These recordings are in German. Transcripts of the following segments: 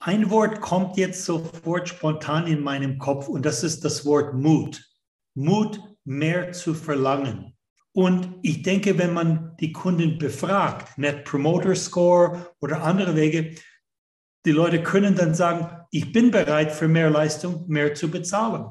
ein Wort kommt jetzt sofort spontan in meinem Kopf und das ist das Wort Mut. Mut, mehr zu verlangen. Und ich denke, wenn man die Kunden befragt, Net Promoter Score oder andere Wege, die Leute können dann sagen, ich bin bereit für mehr Leistung, mehr zu bezahlen.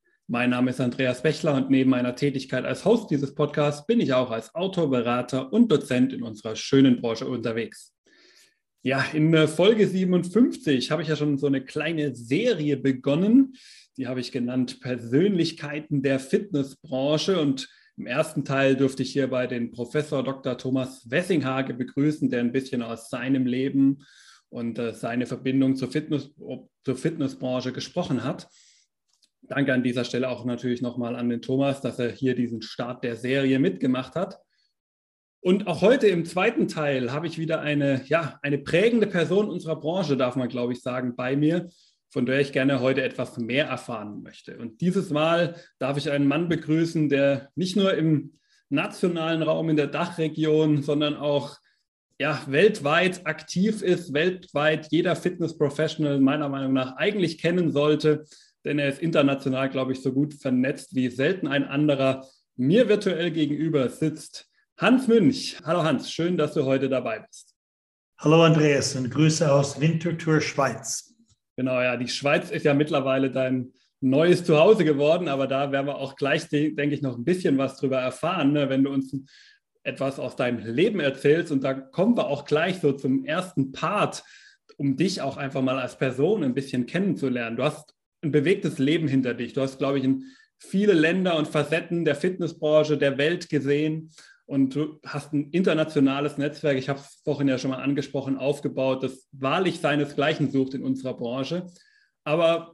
Mein Name ist Andreas Bechler und neben meiner Tätigkeit als Host dieses Podcasts bin ich auch als Autor, Berater und Dozent in unserer schönen Branche unterwegs. Ja, in Folge 57 habe ich ja schon so eine kleine Serie begonnen. Die habe ich genannt Persönlichkeiten der Fitnessbranche. Und im ersten Teil durfte ich hierbei den Professor Dr. Thomas Wessinghage begrüßen, der ein bisschen aus seinem Leben und äh, seine Verbindung zur, Fitness, zur Fitnessbranche gesprochen hat. Danke an dieser Stelle auch natürlich nochmal an den Thomas, dass er hier diesen Start der Serie mitgemacht hat. Und auch heute im zweiten Teil habe ich wieder eine, ja, eine prägende Person unserer Branche, darf man, glaube ich, sagen, bei mir, von der ich gerne heute etwas mehr erfahren möchte. Und dieses Mal darf ich einen Mann begrüßen, der nicht nur im nationalen Raum in der Dachregion, sondern auch ja, weltweit aktiv ist, weltweit jeder Fitness-Professional meiner Meinung nach eigentlich kennen sollte denn er ist international, glaube ich, so gut vernetzt wie selten ein anderer. Mir virtuell gegenüber sitzt Hans Münch. Hallo Hans, schön, dass du heute dabei bist. Hallo Andreas und Grüße aus Winterthur, Schweiz. Genau, ja, die Schweiz ist ja mittlerweile dein neues Zuhause geworden, aber da werden wir auch gleich, denke ich, noch ein bisschen was drüber erfahren, ne, wenn du uns etwas aus deinem Leben erzählst. Und da kommen wir auch gleich so zum ersten Part, um dich auch einfach mal als Person ein bisschen kennenzulernen. Du hast ein bewegtes Leben hinter dich. Du hast, glaube ich, in viele Länder und Facetten der Fitnessbranche, der Welt gesehen und du hast ein internationales Netzwerk, ich habe es vorhin ja schon mal angesprochen, aufgebaut, das wahrlich seinesgleichen sucht in unserer Branche. Aber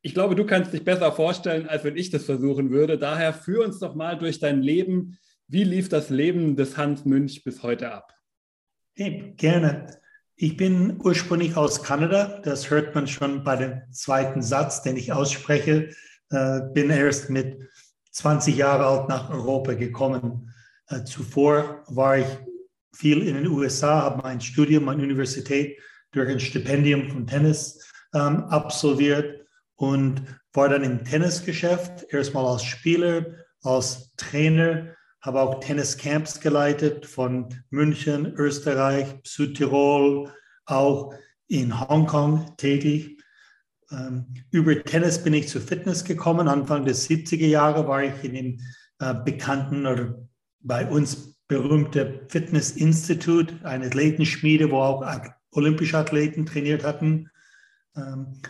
ich glaube, du kannst dich besser vorstellen, als wenn ich das versuchen würde. Daher führ uns doch mal durch dein Leben. Wie lief das Leben des Hans Münch bis heute ab? Hey, gerne. Ich bin ursprünglich aus Kanada. Das hört man schon bei dem zweiten Satz, den ich ausspreche. Äh, bin erst mit 20 Jahren alt nach Europa gekommen. Äh, zuvor war ich viel in den USA, habe mein Studium an Universität durch ein Stipendium von Tennis ähm, absolviert und war dann im Tennisgeschäft, erstmal als Spieler, als Trainer habe auch Tenniscamps geleitet von München, Österreich, Südtirol, auch in Hongkong tätig. Ähm, über Tennis bin ich zu Fitness gekommen. Anfang der 70er Jahre war ich in dem äh, bekannten oder bei uns berühmte Fitnessinstitut, eine Athletenschmiede, wo auch olympische Athleten trainiert hatten. Ähm,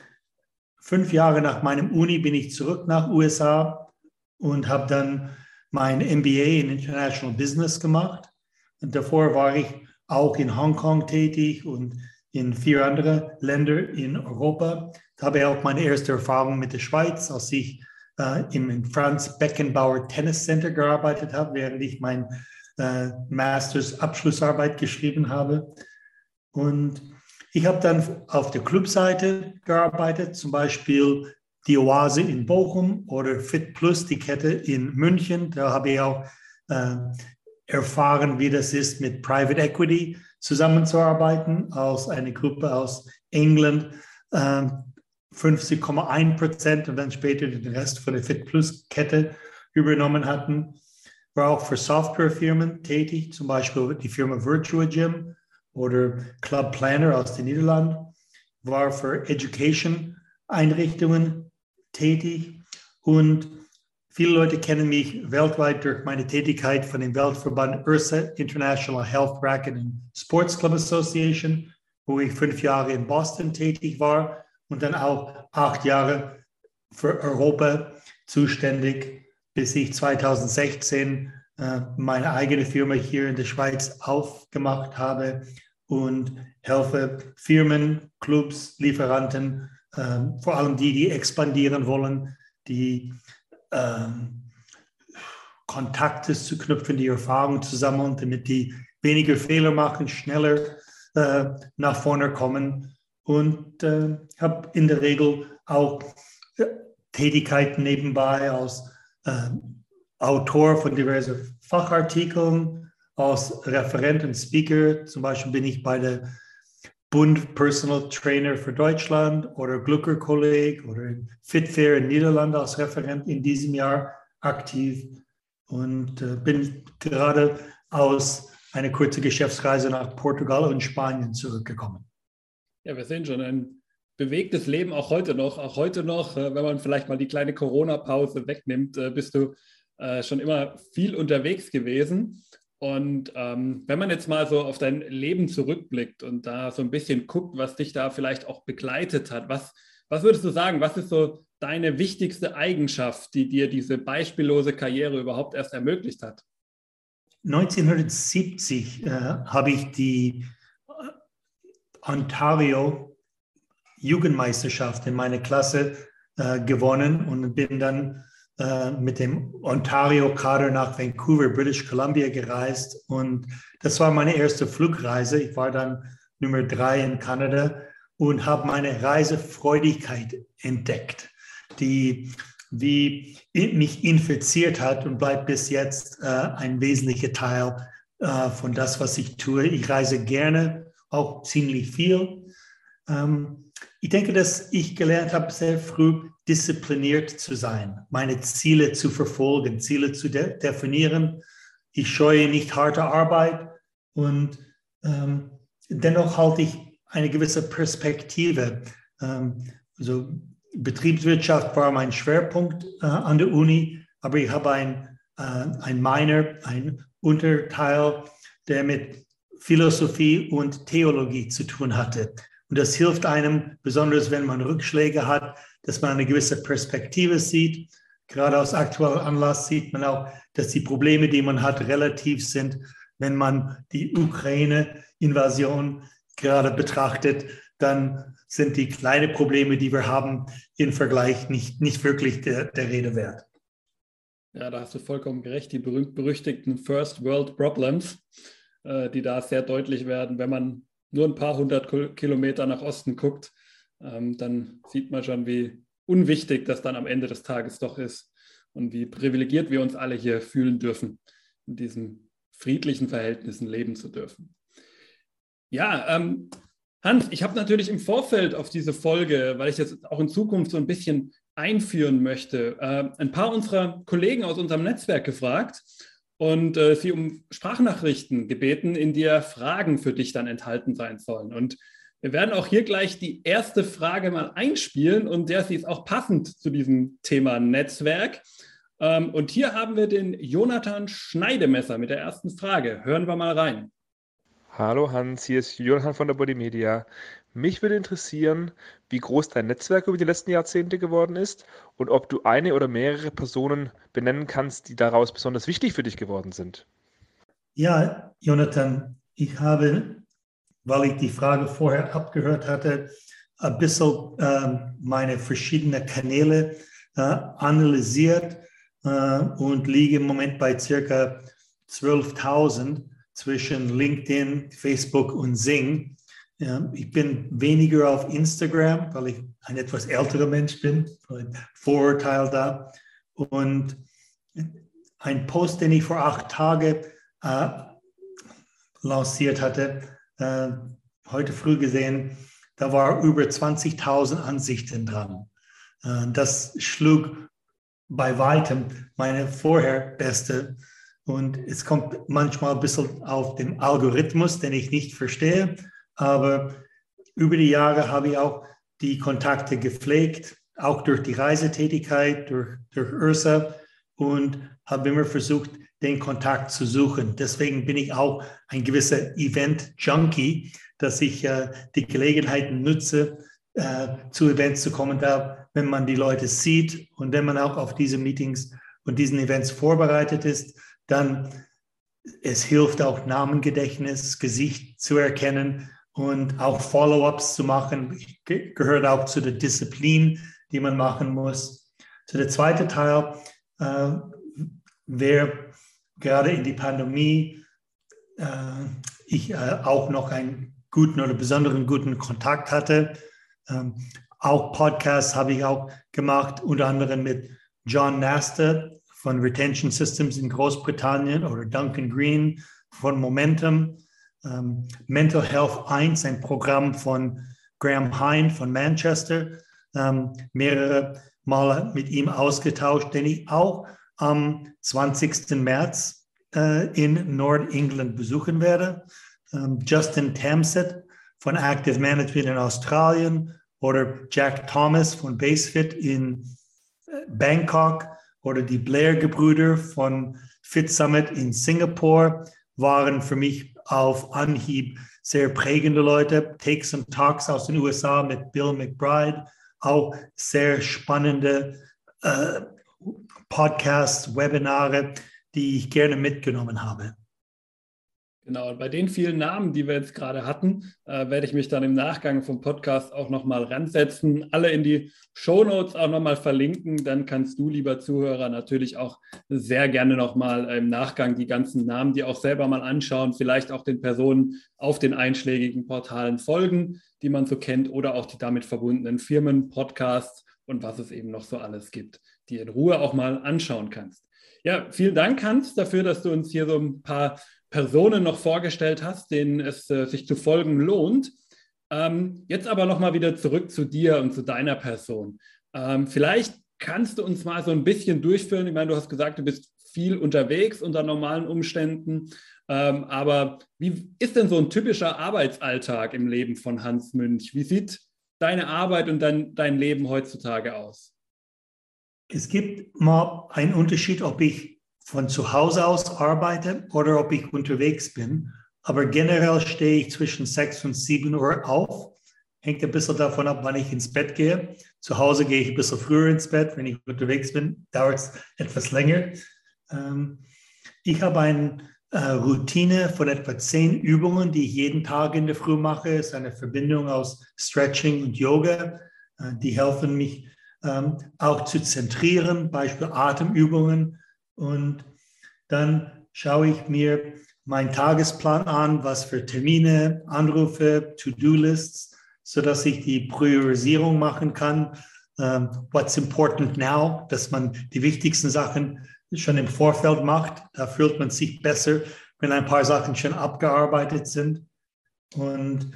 fünf Jahre nach meinem Uni bin ich zurück nach USA und habe dann mein MBA in International Business gemacht. Und davor war ich auch in Hongkong tätig und in vier andere Länder in Europa. Da habe ich auch meine erste Erfahrung mit der Schweiz, als ich äh, im Franz Beckenbauer Tennis Center gearbeitet habe, während ich mein äh, Masters Abschlussarbeit geschrieben habe. Und ich habe dann auf der Clubseite gearbeitet, zum Beispiel die Oase in Bochum oder Fit Plus, die Kette in München. Da habe ich auch äh, erfahren, wie das ist, mit Private Equity zusammenzuarbeiten, aus einer Gruppe aus England. Äh, 50,1 Prozent und dann später den Rest von der Fit Plus Kette übernommen hatten. War auch für Softwarefirmen tätig, zum Beispiel die Firma Virtua Gym oder Club Planner aus den Niederlanden. War für Education Einrichtungen tätig. Und viele Leute kennen mich weltweit durch meine Tätigkeit von dem Weltverband IRSA, International Health Bracket and Sports Club Association, wo ich fünf Jahre in Boston tätig war und dann auch acht Jahre für Europa zuständig, bis ich 2016 äh, meine eigene Firma hier in der Schweiz aufgemacht habe und helfe Firmen, Clubs, Lieferanten, äh, vor allem die, die expandieren wollen, die ähm, Kontakte zu knüpfen, die Erfahrungen zu sammeln, damit die weniger Fehler machen, schneller äh, nach vorne kommen. Und äh, habe in der Regel auch äh, Tätigkeiten nebenbei als äh, Autor von diversen Fachartikeln, als Referent und Speaker. Zum Beispiel bin ich bei der Bund Personal Trainer für Deutschland oder Glucker Kolleg oder Fitfair in Niederlanden als Referent in diesem Jahr aktiv und äh, bin gerade aus einer kurzen Geschäftsreise nach Portugal und Spanien zurückgekommen. Ja, wir sehen schon ein bewegtes Leben auch heute noch. Auch heute noch, äh, wenn man vielleicht mal die kleine Corona-Pause wegnimmt, äh, bist du äh, schon immer viel unterwegs gewesen. Und ähm, wenn man jetzt mal so auf dein Leben zurückblickt und da so ein bisschen guckt, was dich da vielleicht auch begleitet hat, was, was würdest du sagen, was ist so deine wichtigste Eigenschaft, die dir diese beispiellose Karriere überhaupt erst ermöglicht hat? 1970 äh, habe ich die äh, Ontario Jugendmeisterschaft in meiner Klasse äh, gewonnen und bin dann äh, mit dem Ontario-Kader nach Vancouver, British Columbia gereist. Und das war meine erste Flugreise. Ich war dann Nummer drei in Kanada und habe meine Reisefreudigkeit entdeckt die wie mich infiziert hat und bleibt bis jetzt äh, ein wesentlicher Teil äh, von das, was ich tue. Ich reise gerne, auch ziemlich viel. Ähm, ich denke, dass ich gelernt habe, sehr früh diszipliniert zu sein, meine Ziele zu verfolgen, Ziele zu de definieren. Ich scheue nicht harte Arbeit und ähm, dennoch halte ich eine gewisse Perspektive. Ähm, also Betriebswirtschaft war mein Schwerpunkt äh, an der Uni, aber ich habe ein, äh, ein Minor, ein Unterteil, der mit Philosophie und Theologie zu tun hatte. Und das hilft einem, besonders wenn man Rückschläge hat, dass man eine gewisse Perspektive sieht. Gerade aus aktuellem Anlass sieht man auch, dass die Probleme, die man hat, relativ sind, wenn man die Ukraine-Invasion gerade betrachtet, dann sind die kleinen Probleme, die wir haben, im Vergleich nicht, nicht wirklich der, der Rede wert. Ja, da hast du vollkommen gerecht. Die berühmt-berüchtigten First World Problems, äh, die da sehr deutlich werden, wenn man nur ein paar hundert Kilometer nach Osten guckt, ähm, dann sieht man schon, wie unwichtig das dann am Ende des Tages doch ist und wie privilegiert wir uns alle hier fühlen dürfen, in diesen friedlichen Verhältnissen leben zu dürfen. Ja, ähm, Hans, ich habe natürlich im Vorfeld auf diese Folge, weil ich jetzt auch in Zukunft so ein bisschen einführen möchte, äh, ein paar unserer Kollegen aus unserem Netzwerk gefragt und äh, sie um Sprachnachrichten gebeten, in der Fragen für dich dann enthalten sein sollen. Und wir werden auch hier gleich die erste Frage mal einspielen und der sie ist auch passend zu diesem Thema Netzwerk. Ähm, und hier haben wir den Jonathan Schneidemesser mit der ersten Frage. Hören wir mal rein. Hallo Hans, hier ist Johann von der Body Media. Mich würde interessieren, wie groß dein Netzwerk über die letzten Jahrzehnte geworden ist und ob du eine oder mehrere Personen benennen kannst, die daraus besonders wichtig für dich geworden sind. Ja, Jonathan, ich habe, weil ich die Frage vorher abgehört hatte, ein bisschen äh, meine verschiedenen Kanäle äh, analysiert äh, und liege im Moment bei circa 12.000 zwischen LinkedIn, Facebook und Sing. Ich bin weniger auf Instagram, weil ich ein etwas älterer Mensch bin, Vorurteil da. Und ein Post, den ich vor acht Tagen äh, lanciert hatte, äh, heute früh gesehen, da war über 20.000 Ansichten dran. Äh, das schlug bei weitem meine vorher beste und es kommt manchmal ein bisschen auf den Algorithmus, den ich nicht verstehe. Aber über die Jahre habe ich auch die Kontakte gepflegt, auch durch die Reisetätigkeit, durch, durch Ursa und habe immer versucht, den Kontakt zu suchen. Deswegen bin ich auch ein gewisser Event-Junkie, dass ich äh, die Gelegenheiten nutze, äh, zu Events zu kommen, da, wenn man die Leute sieht und wenn man auch auf diese Meetings und diesen Events vorbereitet ist, Dann es hilft auch Namengedächtnis, Gesicht zu erkennen und auch Follow-ups zu machen. Gehört auch zu der Disziplin, die man machen muss. Zu der zweite Teil, äh, wer gerade in die Pandemie äh, ich äh, auch noch einen guten oder besonderen guten Kontakt hatte. Ähm, auch Podcasts habe ich auch gemacht, unter anderem mit John Naster von Retention Systems in Großbritannien oder Duncan Green von Momentum. Ähm, Mental Health 1, ein Programm von Graham Hine von Manchester, ähm, mehrere Male mit ihm ausgetauscht, den ich auch am 20. März äh, in Nordengland besuchen werde. Ähm, Justin Tamset von Active Management in Australien oder Jack Thomas von Basefit in äh, Bangkok oder die Blair-Gebrüder von Fit Summit in Singapur waren für mich auf Anhieb sehr prägende Leute. Takes and Talks aus den USA mit Bill McBride, auch sehr spannende äh, Podcasts, Webinare, die ich gerne mitgenommen habe. Genau, und bei den vielen Namen, die wir jetzt gerade hatten, äh, werde ich mich dann im Nachgang vom Podcast auch nochmal ransetzen, alle in die Show Notes auch nochmal verlinken. Dann kannst du, lieber Zuhörer, natürlich auch sehr gerne nochmal im Nachgang die ganzen Namen, die auch selber mal anschauen, vielleicht auch den Personen auf den einschlägigen Portalen folgen, die man so kennt, oder auch die damit verbundenen Firmen, Podcasts und was es eben noch so alles gibt, die in Ruhe auch mal anschauen kannst. Ja, vielen Dank, Hans, dafür, dass du uns hier so ein paar Personen noch vorgestellt hast, denen es äh, sich zu folgen lohnt. Ähm, jetzt aber nochmal wieder zurück zu dir und zu deiner Person. Ähm, vielleicht kannst du uns mal so ein bisschen durchführen. Ich meine, du hast gesagt, du bist viel unterwegs unter normalen Umständen. Ähm, aber wie ist denn so ein typischer Arbeitsalltag im Leben von Hans Münch? Wie sieht deine Arbeit und dein, dein Leben heutzutage aus? Es gibt mal einen Unterschied, ob ich von zu Hause aus arbeite oder ob ich unterwegs bin. Aber generell stehe ich zwischen 6 und 7 Uhr auf. Hängt ein bisschen davon ab, wann ich ins Bett gehe. Zu Hause gehe ich ein bisschen früher ins Bett. Wenn ich unterwegs bin, dauert es etwas länger. Ähm, ich habe eine äh, Routine von etwa zehn Übungen, die ich jeden Tag in der Früh mache. Es ist eine Verbindung aus Stretching und Yoga. Äh, die helfen mich ähm, auch zu zentrieren, Beispiel Atemübungen und dann schaue ich mir meinen Tagesplan an, was für Termine, Anrufe, To-Do-Lists, sodass ich die Priorisierung machen kann. Ähm, what's important now, dass man die wichtigsten Sachen schon im Vorfeld macht. Da fühlt man sich besser, wenn ein paar Sachen schon abgearbeitet sind. Und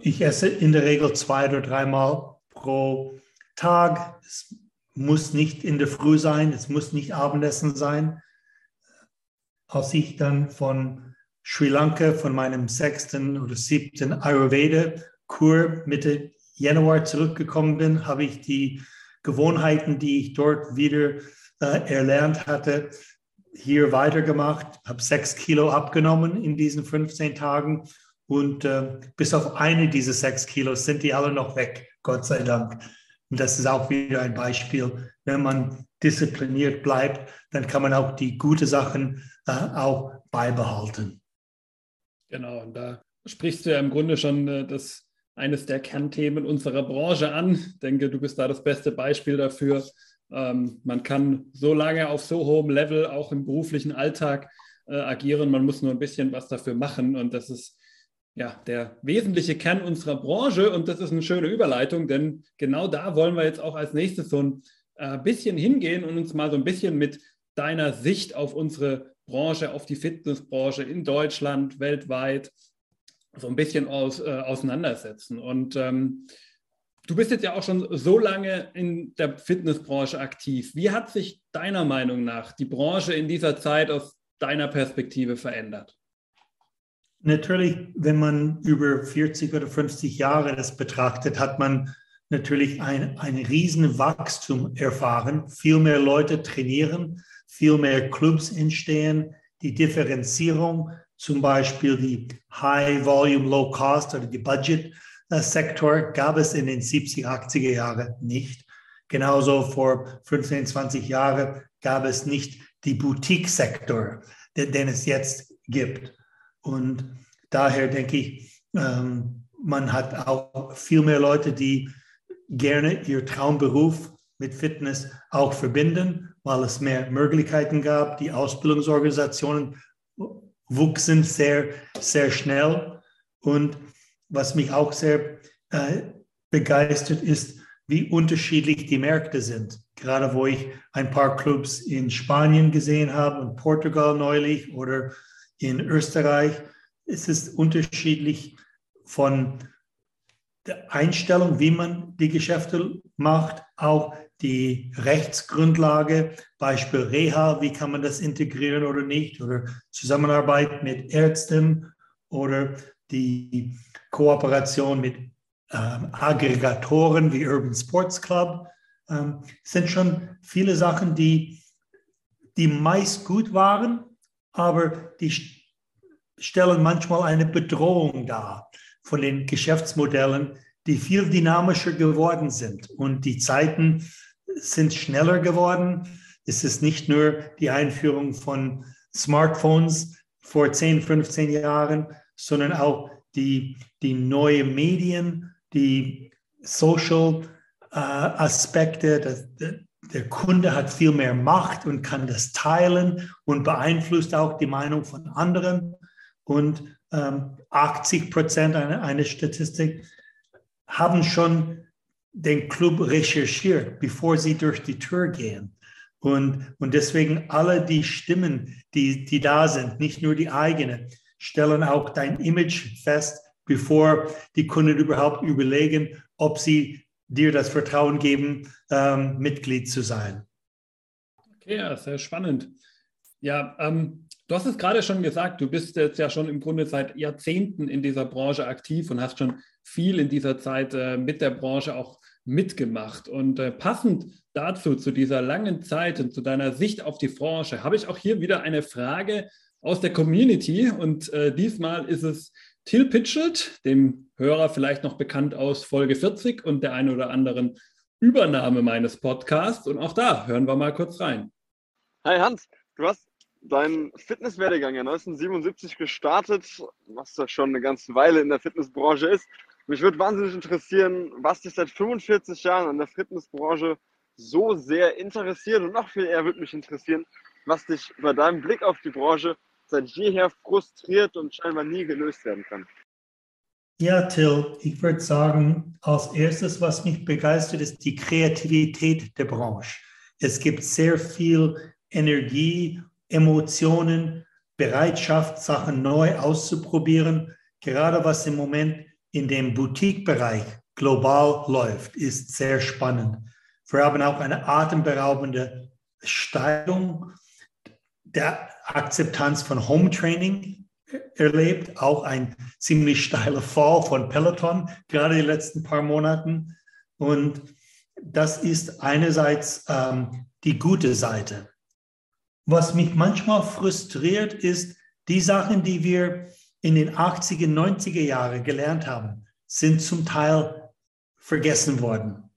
ich esse in der Regel zwei oder dreimal pro Tag. Es muss nicht in der Früh sein, es muss nicht Abendessen sein. Als ich dann von Sri Lanka, von meinem sechsten oder siebten Ayurveda-Kur Mitte Januar zurückgekommen bin, habe ich die Gewohnheiten, die ich dort wieder äh, erlernt hatte, hier weitergemacht, habe sechs Kilo abgenommen in diesen 15 Tagen und äh, bis auf eine dieser sechs Kilos sind die alle noch weg, Gott sei Dank. Und das ist auch wieder ein Beispiel. Wenn man diszipliniert bleibt, dann kann man auch die guten Sachen äh, auch beibehalten. Genau, und da sprichst du ja im Grunde schon äh, das, eines der Kernthemen unserer Branche an. Ich denke, du bist da das beste Beispiel dafür. Ähm, man kann so lange auf so hohem Level auch im beruflichen Alltag äh, agieren. Man muss nur ein bisschen was dafür machen. Und das ist ja, der wesentliche Kern unserer Branche. Und das ist eine schöne Überleitung, denn genau da wollen wir jetzt auch als nächstes so ein äh, bisschen hingehen und uns mal so ein bisschen mit deiner Sicht auf unsere Branche, auf die Fitnessbranche in Deutschland, weltweit, so ein bisschen aus, äh, auseinandersetzen. Und ähm, du bist jetzt ja auch schon so lange in der Fitnessbranche aktiv. Wie hat sich deiner Meinung nach die Branche in dieser Zeit aus deiner Perspektive verändert? Natürlich, wenn man über 40 oder 50 Jahre das betrachtet, hat man natürlich ein, ein riesen Wachstum erfahren. Viel mehr Leute trainieren, viel mehr Clubs entstehen, die Differenzierung, zum Beispiel die High Volume, Low Cost oder die Budget Sektor gab es in den 70er, 80er Jahren nicht. Genauso vor 15, 20 Jahren gab es nicht die Boutique-Sektor, den, den, es jetzt gibt. Und daher denke ich, ähm, man hat auch viel mehr Leute, die gerne ihr Traumberuf mit Fitness auch verbinden, weil es mehr Möglichkeiten gab. Die Ausbildungsorganisationen wuchsen sehr, sehr schnell. Und was mich auch sehr äh, begeistert ist, wie unterschiedlich die Märkte sind. Gerade wo ich ein paar Clubs in Spanien gesehen habe und Portugal neulich oder in Österreich, ist es unterschiedlich von der Einstellung, wie man die Geschäfte macht, auch die Rechtsgrundlage, Beispiel Reha, wie kann man das integrieren oder nicht, oder Zusammenarbeit mit Ärzten oder die Kooperation mit ähm, Aggregatoren wie Urban Sports Club. Ähm, sind schon viele Sachen, die, die meist gut waren, aber die stellen manchmal eine Bedrohung dar von den Geschäftsmodellen, die viel dynamischer geworden sind. Und die Zeiten sind schneller geworden. Es ist nicht nur die Einführung von Smartphones vor 10, 15 Jahren, sondern auch die, die neuen Medien, die Social äh, Aspekte. Das, der, Kunde hat viel mehr Macht und kann das teilen und beeinflusst auch die Meinung von anderen. Und ähm, 80 Prozent einer eine Statistik haben schon den Club recherchiert, bevor sie durch die Tür gehen. Und, und deswegen alle die Stimmen, die, die da sind, nicht nur die eigene, stellen auch dein Image fest, bevor die Kunden überhaupt überlegen, ob sie dir das Vertrauen geben, ähm, Mitglied zu sein. Okay, ja, sehr spannend. Ja, ähm, du hast es gerade schon gesagt, du bist jetzt ja schon im Grunde seit Jahrzehnten in dieser Branche aktiv und hast schon viel in dieser Zeit äh, mit der Branche auch mitgemacht. Und äh, passend dazu, zu dieser langen Zeit und zu deiner Sicht auf die Branche, habe ich auch hier wieder eine Frage aus der Community. Und äh, diesmal ist es Till Pitchelt, dem Hörer vielleicht noch bekannt aus Folge 40 und der einen oder anderen Übernahme meines Podcasts. Und auch da hören wir mal kurz rein. Hi Hans, du hast deinen Fitnesswerdegang ja 1977 gestartet, was ja schon eine ganze Weile in der Fitnessbranche ist. Mich würde wahnsinnig interessieren, was dich seit 45 Jahren an der Fitnessbranche so sehr interessiert und noch viel eher würde mich interessieren, was dich bei deinem Blick auf die Branche seit jeher frustriert und scheinbar nie gelöst werden kann. Ja, Till, ich würde sagen, als erstes, was mich begeistert, ist die Kreativität der Branche. Es gibt sehr viel Energie, Emotionen, Bereitschaft, Sachen neu auszuprobieren. Gerade was im Moment in dem Boutique-Bereich global läuft, ist sehr spannend. Wir haben auch eine atemberaubende Steigung der Akzeptanz von Home Training erlebt, auch ein ziemlich steiler Fall von Peloton, gerade die letzten paar Monaten. Und das ist einerseits ähm, die gute Seite. Was mich manchmal frustriert, ist, die Sachen, die wir in den 80er, 90er Jahren gelernt haben, sind zum Teil vergessen worden.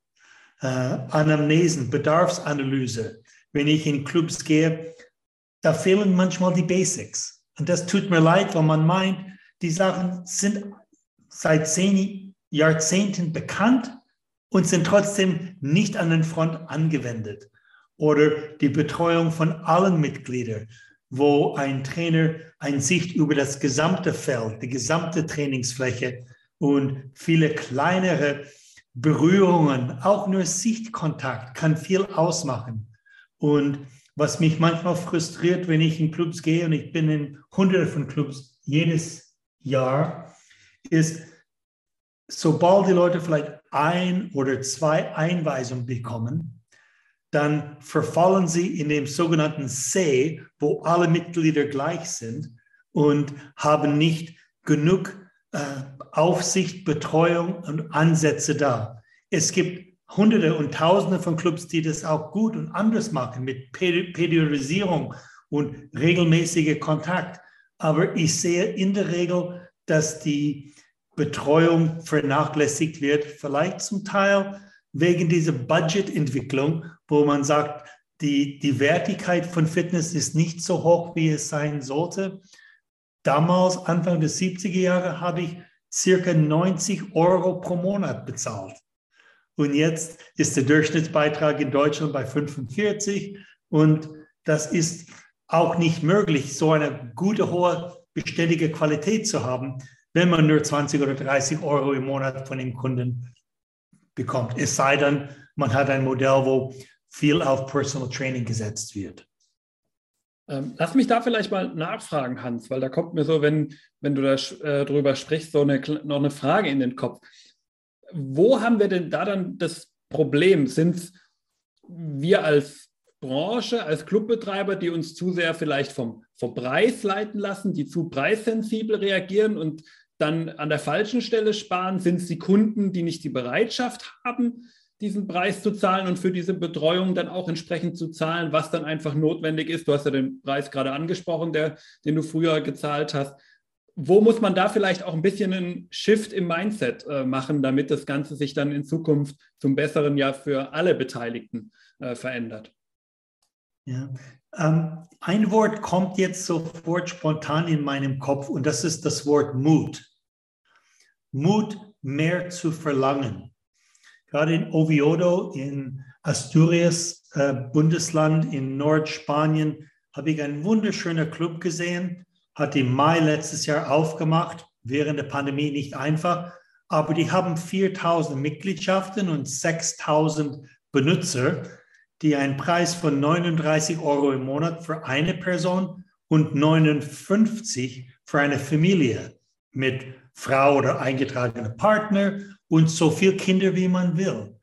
Äh, Anamnesen, Bedarfsanalyse. Wenn ich in Clubs gehe, da fehlen manchmal die Basics. Und das tut mir leid, weil man meint, die Sachen sind seit zehn Jahrzehnten bekannt und sind trotzdem nicht an den Front angewendet. Oder die Betreuung von allen Mitgliedern wo ein Trainer eine Sicht über das gesamte Feld, die gesamte Trainingsfläche und viele kleinere Berührungen, auch nur Sichtkontakt kann viel ausmachen. Und was mich manchmal frustriert, wenn ich in Clubs gehe, und ich bin in hunderte von Clubs jedes Jahr, ist, sobald die Leute vielleicht ein oder zwei Einweisungen bekommen, dann verfallen sie in dem sogenannten See, wo alle Mitglieder gleich sind und haben nicht genug äh, Aufsicht, Betreuung und Ansätze da. Es gibt Hunderte und Tausende von Clubs, die das auch gut und anders machen mit Periodisierung und regelmäßiger Kontakt. Aber ich sehe in der Regel, dass die Betreuung vernachlässigt wird, vielleicht zum Teil wegen dieser Budgetentwicklung, wo man sagt, die, die Wertigkeit von Fitness ist nicht so hoch, wie es sein sollte. Damals, Anfang der 70er Jahre, habe ich circa 90 Euro pro Monat bezahlt. Und jetzt ist der Durchschnittsbeitrag in Deutschland bei 45 und das ist auch nicht möglich, so eine gute, hohe, beständige Qualität zu haben, wenn man nur 20 oder 30 Euro im Monat von dem Kunden bekommt. Es sei denn, man hat ein Modell, wo viel auf Personal Training gesetzt wird. Ähm, lass mich da vielleicht mal nachfragen, Hans, weil da kommt mir so, wenn, wenn du da äh, drüber sprichst, so eine, noch eine Frage in den Kopf. Wo haben wir denn da dann das Problem? Sind es wir als Branche, als Clubbetreiber, die uns zu sehr vielleicht vom, vom Preis leiten lassen, die zu preissensibel reagieren und dann an der falschen Stelle sparen? Sind es die Kunden, die nicht die Bereitschaft haben, diesen Preis zu zahlen und für diese Betreuung dann auch entsprechend zu zahlen, was dann einfach notwendig ist. Du hast ja den Preis gerade angesprochen, der, den du früher gezahlt hast. Wo muss man da vielleicht auch ein bisschen einen Shift im Mindset äh, machen, damit das Ganze sich dann in Zukunft zum Besseren ja für alle Beteiligten äh, verändert? Ja, ähm, ein Wort kommt jetzt sofort spontan in meinem Kopf und das ist das Wort Mut. Mut, mehr zu verlangen gerade in Oviedo in Asturias, äh, Bundesland in Nordspanien, habe ich einen wunderschönen Club gesehen, hat im Mai letztes Jahr aufgemacht, während der Pandemie nicht einfach, aber die haben 4000 Mitgliedschaften und 6000 Benutzer, die einen Preis von 39 Euro im Monat für eine Person und 59 für eine Familie mit Frau oder eingetragener Partner und so viele Kinder, wie man will.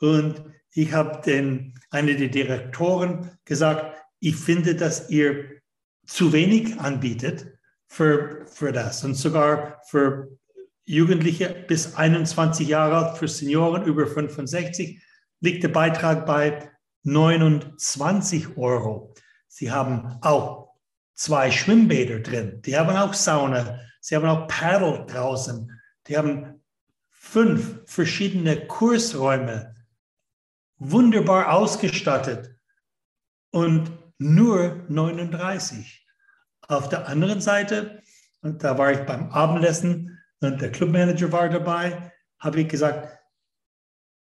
Und ich habe den, eine der Direktoren gesagt, ich finde, dass ihr zu wenig anbietet für, für das. Und sogar für Jugendliche bis 21 Jahre alt, für Senioren über 65 liegt der Beitrag bei 29 Euro. Sie haben auch zwei Schwimmbäder drin, die haben auch Sauna, sie haben auch Paddle draußen, die haben fünf verschiedene Kursräume, wunderbar ausgestattet. Und nur 39. Auf der anderen Seite, und da war ich beim Abendessen und der Clubmanager war dabei, habe ich gesagt,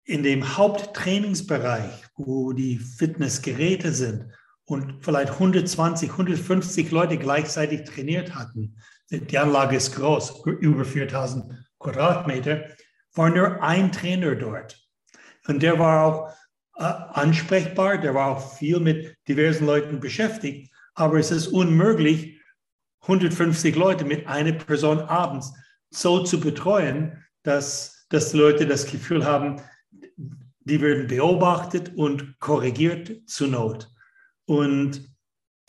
in dem Haupttrainingsbereich, wo die Fitnessgeräte sind und vielleicht 120, 150 Leute gleichzeitig trainiert hatten, die Anlage ist groß, über 4000 Quadratmeter, war nur ein Trainer dort. Und der war auch ansprechbar, der war auch viel mit diversen Leuten beschäftigt. Aber es ist unmöglich, 150 Leute mit einer Person abends so zu betreuen, dass, dass die Leute das Gefühl haben, die werden beobachtet und korrigiert zur Not. Und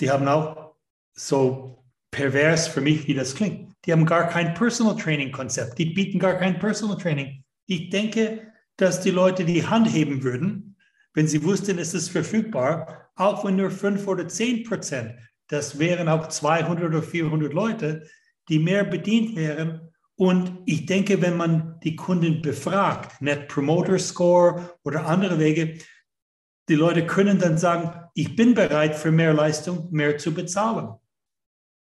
die haben auch so pervers für mich, wie das klingt, die haben gar kein Personal Training Konzept. Die bieten gar kein Personal Training. Ich denke, dass die Leute die Hand heben würden, wenn sie wussten, es ist verfügbar, auch wenn nur fünf oder zehn Prozent. Das wären auch 200 oder 400 Leute, die mehr bedient wären. Und ich denke, wenn man die Kunden befragt, Net Promoter Score oder andere Wege, die Leute können dann sagen, ich bin bereit für mehr Leistung, mehr zu bezahlen.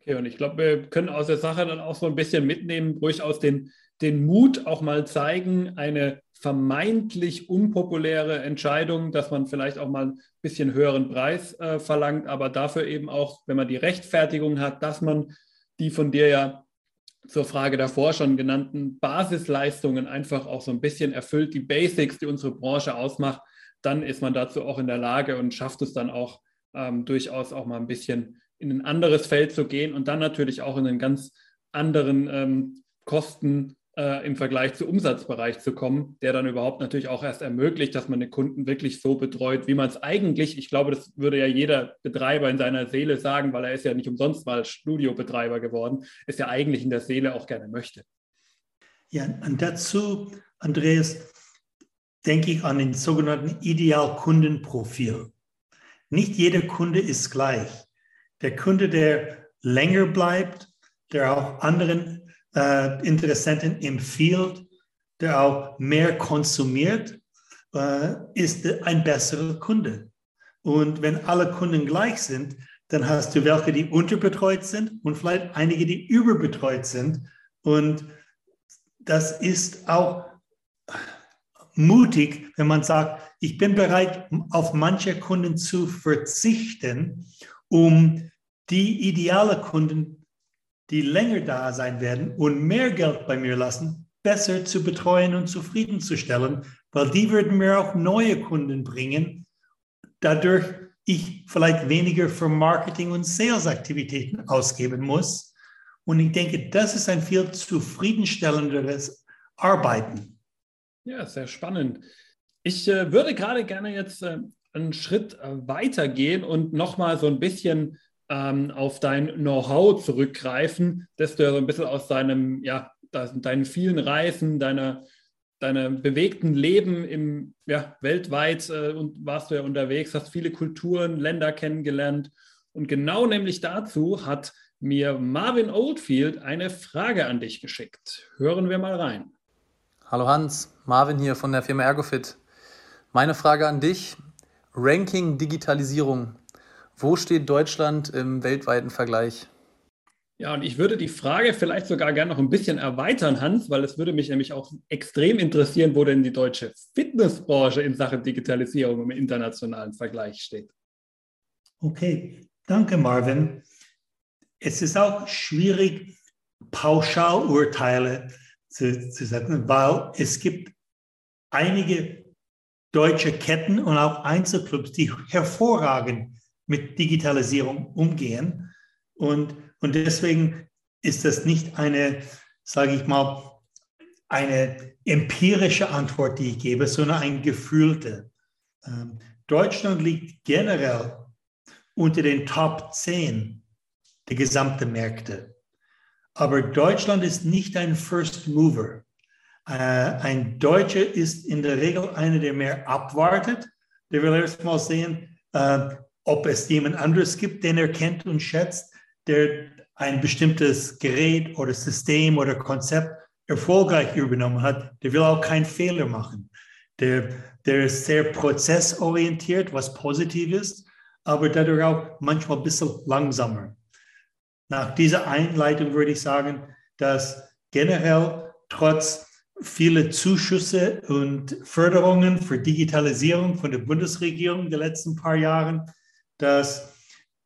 Okay, und ich glaube, wir können aus der Sache dann auch so ein bisschen mitnehmen, durchaus den, den Mut auch mal zeigen, eine vermeintlich unpopuläre Entscheidung, dass man vielleicht auch mal ein bisschen höheren Preis äh, verlangt, aber dafür eben auch, wenn man die Rechtfertigung hat, dass man die von dir ja zur Frage davor schon genannten Basisleistungen einfach auch so ein bisschen erfüllt, die Basics, die unsere Branche ausmacht, dann ist man dazu auch in der Lage und schafft es dann auch ähm, durchaus auch mal ein bisschen in ein anderes Feld zu gehen und dann natürlich auch in einen ganz anderen ähm, Kosten äh, im Vergleich zu Umsatzbereich zu kommen, der dann überhaupt natürlich auch erst ermöglicht, dass man den Kunden wirklich so betreut, wie man es eigentlich, ich glaube, das würde ja jeder Betreiber in seiner Seele sagen, weil er ist ja nicht umsonst mal Studiobetreiber geworden, ist ja eigentlich in der Seele auch gerne möchte. Ja, und dazu, Andreas, denke ich an den sogenannten Idealkundenprofil. Nicht jeder Kunde ist gleich der Kunde, der länger bleibt, der auch anderen äh, Interessenten empfiehlt, der auch mehr konsumiert, äh, ist ein besserer Kunde. Und wenn alle Kunden gleich sind, dann hast du welche, die unterbetreut sind und vielleicht einige, die überbetreut sind. Und das ist auch mutig, wenn man sagt, ich bin bereit, auf manche Kunden zu verzichten, um die ideale Kunden, die länger da sein werden und mehr Geld bei mir lassen, besser zu betreuen und zufriedenzustellen, weil die würden mir auch neue Kunden bringen, dadurch ich vielleicht weniger für Marketing und Sales-Aktivitäten ausgeben muss. Und ich denke, das ist ein viel zufriedenstellenderes Arbeiten. Ja, sehr spannend. Ich äh, würde gerade gerne jetzt äh, einen Schritt äh, weitergehen und nochmal so ein bisschen ähm, auf dein Know-how zurückgreifen, das du ja so ein bisschen aus deinem, ja, deinen vielen Reisen, deiner, deiner bewegten Leben im, ja, weltweit äh, und warst du ja unterwegs, hast viele Kulturen, Länder kennengelernt. Und genau nämlich dazu hat mir Marvin Oldfield eine Frage an dich geschickt. Hören wir mal rein. Hallo Hans, Marvin hier von der Firma Ergofit. Meine Frage an dich, Ranking Digitalisierung. Wo steht Deutschland im weltweiten Vergleich? Ja, und ich würde die Frage vielleicht sogar gerne noch ein bisschen erweitern, Hans, weil es würde mich nämlich auch extrem interessieren, wo denn die deutsche Fitnessbranche in Sachen Digitalisierung im internationalen Vergleich steht. Okay, danke Marvin. Es ist auch schwierig, Pauschalurteile zu, zu setzen, weil es gibt einige deutsche Ketten und auch Einzelclubs, die hervorragend mit Digitalisierung umgehen. Und, und deswegen ist das nicht eine, sage ich mal, eine empirische Antwort, die ich gebe, sondern eine gefühlte. Ähm, Deutschland liegt generell unter den Top 10 der gesamten Märkte. Aber Deutschland ist nicht ein First Mover. Äh, ein Deutscher ist in der Regel einer, der mehr abwartet. Der will erst mal sehen, äh, ob es jemand anderes gibt, den er kennt und schätzt, der ein bestimmtes Gerät oder System oder Konzept erfolgreich übernommen hat. Der will auch keinen Fehler machen. Der, der ist sehr prozessorientiert, was positiv ist, aber dadurch auch manchmal ein bisschen langsamer. Nach dieser Einleitung würde ich sagen, dass generell trotz vieler Zuschüsse und Förderungen für Digitalisierung von der Bundesregierung der letzten paar Jahren, dass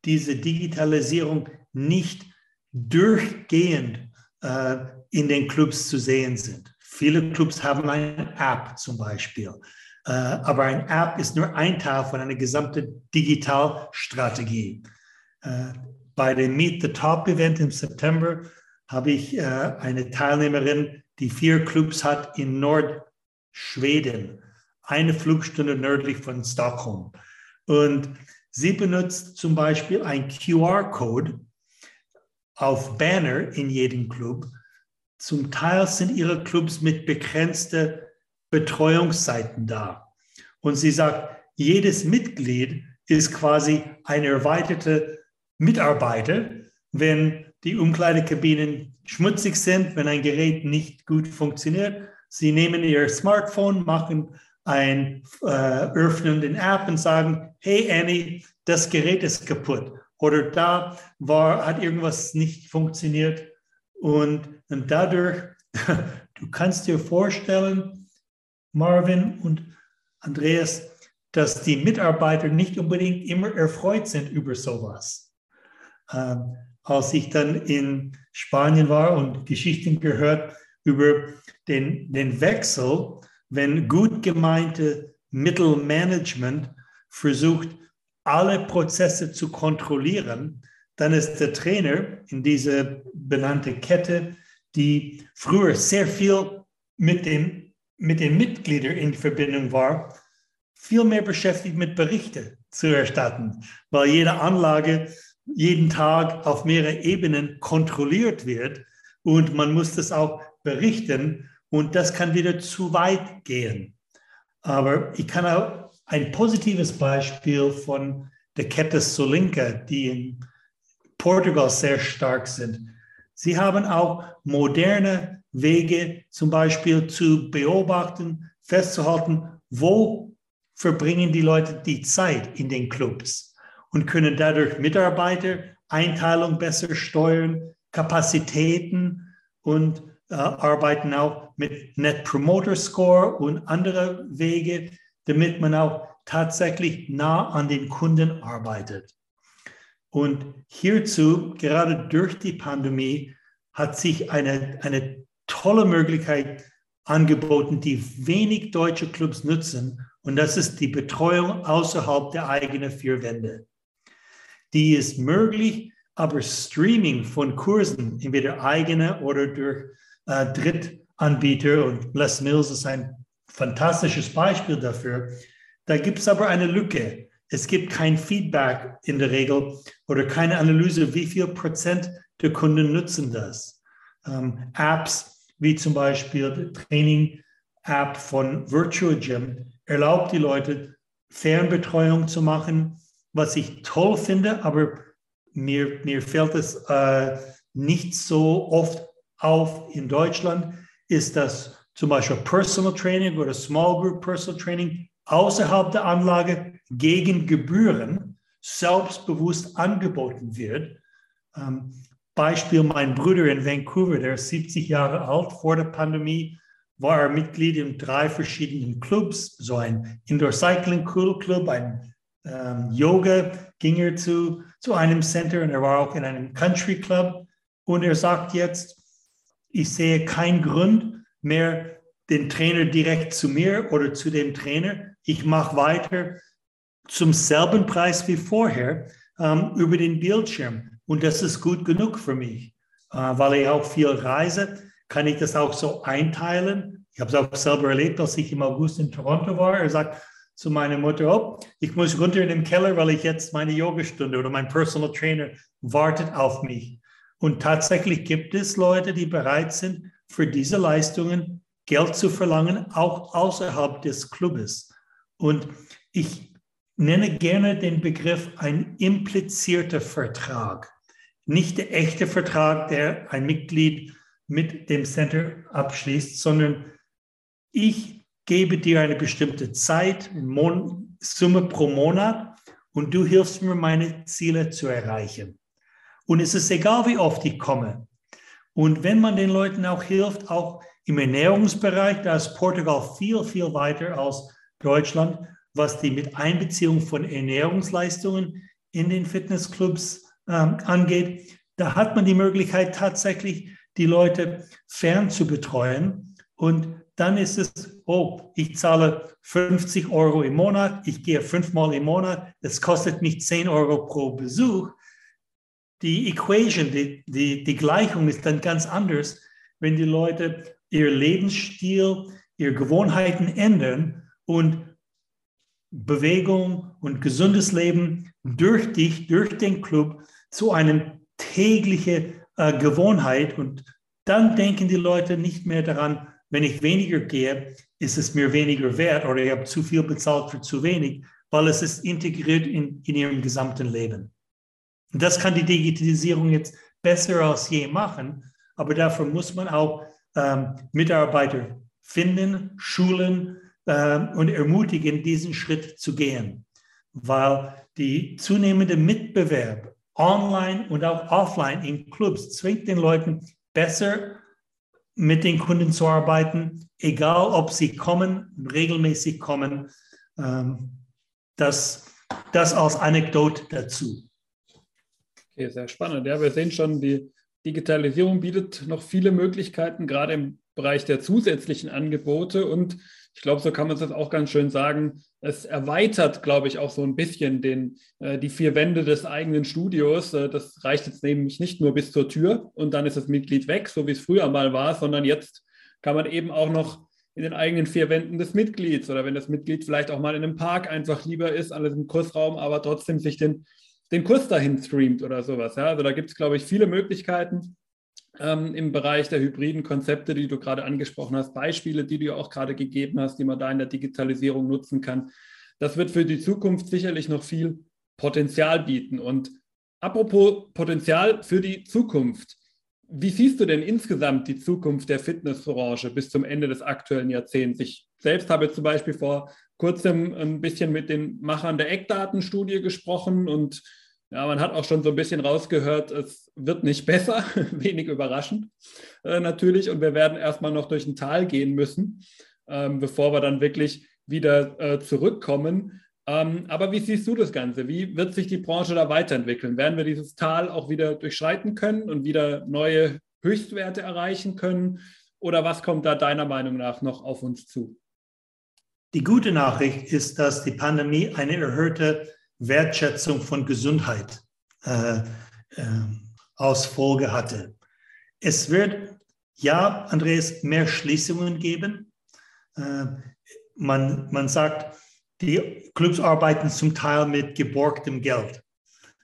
diese Digitalisierung nicht durchgehend äh, in den Clubs zu sehen sind. Viele Clubs haben eine App zum Beispiel. Äh, aber eine App ist nur ein Teil von einer gesamten Digitalstrategie. Äh, bei dem Meet the Top Event im September habe ich äh, eine Teilnehmerin, die vier Clubs hat in Nordschweden, eine Flugstunde nördlich von Stockholm. Und sie benutzt zum Beispiel ein QR-Code auf Banner in jedem Club. Zum Teil sind ihre Clubs mit begrenzten Betreuungszeiten da. Und sie sagt, jedes Mitglied ist quasi eine erweiterte Mitarbeiter, wenn die Umkleidekabinen schmutzig sind, wenn ein Gerät nicht gut funktioniert. Sie nehmen ihr Smartphone, machen ein äh, öffnen den App und sagen, hey Annie, das Gerät ist kaputt oder da war, hat irgendwas nicht funktioniert. Und, und dadurch, du kannst dir vorstellen, Marvin und Andreas, dass die Mitarbeiter nicht unbedingt immer erfreut sind über sowas. Ähm, als ich dann in Spanien war und Geschichten gehört über den, den Wechsel, wenn gut gemeinte Mittelmanagement versucht, alle Prozesse zu kontrollieren, dann ist der Trainer in diese benannte Kette, die früher sehr viel mit den, mit den Mitgliedern in Verbindung war, viel mehr beschäftigt mit Berichten zu erstatten, weil jede Anlage jeden Tag auf mehreren Ebenen kontrolliert wird und man muss das auch berichten und das kann wieder zu weit gehen. Aber ich kann auch ein positives Beispiel von der Kette Solinka, die in Portugal sehr stark sind. Sie haben auch moderne Wege, zum Beispiel zu beobachten, festzuhalten, wo verbringen die Leute die Zeit in den Clubs und können dadurch Mitarbeiter, Einteilung besser steuern, Kapazitäten und arbeiten auch mit Net Promoter Score und andere Wege, damit man auch tatsächlich nah an den Kunden arbeitet. Und hierzu, gerade durch die Pandemie, hat sich eine, eine tolle Möglichkeit angeboten, die wenig deutsche Clubs nutzen. Und das ist die Betreuung außerhalb der eigenen vier Wände. Die ist möglich, aber Streaming von Kursen, entweder eigene oder durch äh, Drittanbieter, und Les Mills ist ein fantastisches Beispiel dafür, da gibt es aber eine Lücke. Es gibt kein Feedback in der Regel oder keine Analyse, wie viel Prozent der Kunden nutzen das. Ähm, Apps wie zum Beispiel die Training-App von Virtual Gym erlaubt die Leute, Fernbetreuung zu machen, was ich toll finde, aber mir, mir fällt es äh, nicht so oft auf in Deutschland, ist dass zum Beispiel Personal Training oder Small Group Personal Training außerhalb der Anlage gegen Gebühren selbstbewusst angeboten wird. Ähm, Beispiel mein Bruder in Vancouver, der ist 70 Jahre alt, vor der Pandemie war er Mitglied in drei verschiedenen Clubs, so ein Indoor Cycling Club, ein ähm, Yoga, ging er zu, zu einem Center und er war auch in einem Country Club und er sagt jetzt, ich sehe keinen Grund mehr, den Trainer direkt zu mir oder zu dem Trainer. Ich mache weiter zum selben Preis wie vorher ähm, über den Bildschirm. Und das ist gut genug für mich, äh, weil ich auch viel reise, kann ich das auch so einteilen. Ich habe es auch selber erlebt, als ich im August in Toronto war. Er sagt zu meiner Mutter, oh, ich muss runter in den Keller, weil ich jetzt meine Yogastunde oder mein Personal Trainer wartet auf mich. Und tatsächlich gibt es Leute, die bereit sind, für diese Leistungen Geld zu verlangen, auch außerhalb des Clubes. Und ich nenne gerne den Begriff ein implizierter Vertrag. Nicht der echte Vertrag, der ein Mitglied mit dem Center abschließt, sondern ich gebe dir eine bestimmte Zeit, Summe pro Monat und du hilfst mir, meine Ziele zu erreichen. Und es ist egal, wie oft ich komme. Und wenn man den Leuten auch hilft, auch im Ernährungsbereich, da ist Portugal viel, viel weiter als Deutschland, was die Miteinbeziehung von Ernährungsleistungen in den Fitnessclubs ähm, angeht. Da hat man die Möglichkeit, tatsächlich die Leute fern zu betreuen. Und dann ist es, oh, ich zahle 50 Euro im Monat, ich gehe fünfmal im Monat, es kostet mich 10 Euro pro Besuch. Die Equation, die, die, die Gleichung ist dann ganz anders, wenn die Leute ihr Lebensstil, ihre Gewohnheiten ändern und Bewegung und gesundes Leben durch dich, durch den Club zu einem täglichen äh, Gewohnheit. Und dann denken die Leute nicht mehr daran, wenn ich weniger gehe, ist es mir weniger wert oder ich habe zu viel bezahlt für zu wenig, weil es ist integriert in, in ihrem gesamten Leben. Und das kann die Digitalisierung jetzt besser als je machen, aber dafür muss man auch ähm, Mitarbeiter finden, schulen äh, und ermutigen, diesen Schritt zu gehen, weil die zunehmende Mitbewerb online und auch offline in Clubs zwingt den Leuten besser mit den Kunden zu arbeiten, egal ob sie kommen, regelmäßig kommen. Ähm, das, das als Anekdote dazu. Okay, sehr spannend. Ja, wir sehen schon, die Digitalisierung bietet noch viele Möglichkeiten, gerade im Bereich der zusätzlichen Angebote. Und ich glaube, so kann man es auch ganz schön sagen. Es erweitert, glaube ich, auch so ein bisschen den, äh, die vier Wände des eigenen Studios. Äh, das reicht jetzt nämlich nicht nur bis zur Tür und dann ist das Mitglied weg, so wie es früher mal war, sondern jetzt kann man eben auch noch in den eigenen vier Wänden des Mitglieds oder wenn das Mitglied vielleicht auch mal in einem Park einfach lieber ist, alles im Kursraum, aber trotzdem sich den den Kurs dahin streamt oder sowas. Ja? Also da gibt es, glaube ich, viele Möglichkeiten ähm, im Bereich der hybriden Konzepte, die du gerade angesprochen hast, Beispiele, die du auch gerade gegeben hast, die man da in der Digitalisierung nutzen kann. Das wird für die Zukunft sicherlich noch viel Potenzial bieten. Und apropos Potenzial für die Zukunft. Wie siehst du denn insgesamt die Zukunft der Fitnessbranche bis zum Ende des aktuellen Jahrzehnts? Ich selbst habe zum Beispiel vor kurzem ein bisschen mit den Machern der Eckdatenstudie gesprochen und ja, man hat auch schon so ein bisschen rausgehört, es wird nicht besser, wenig überraschend äh, natürlich. Und wir werden erstmal noch durch ein Tal gehen müssen, ähm, bevor wir dann wirklich wieder äh, zurückkommen. Ähm, aber wie siehst du das Ganze? Wie wird sich die Branche da weiterentwickeln? Werden wir dieses Tal auch wieder durchschreiten können und wieder neue Höchstwerte erreichen können? Oder was kommt da deiner Meinung nach noch auf uns zu? Die gute Nachricht ist, dass die Pandemie eine erhöhte Wertschätzung von Gesundheit äh, äh, aus Folge hatte. Es wird, ja, Andreas, mehr Schließungen geben. Äh, man, man sagt, die Clubs arbeiten zum Teil mit geborgtem Geld,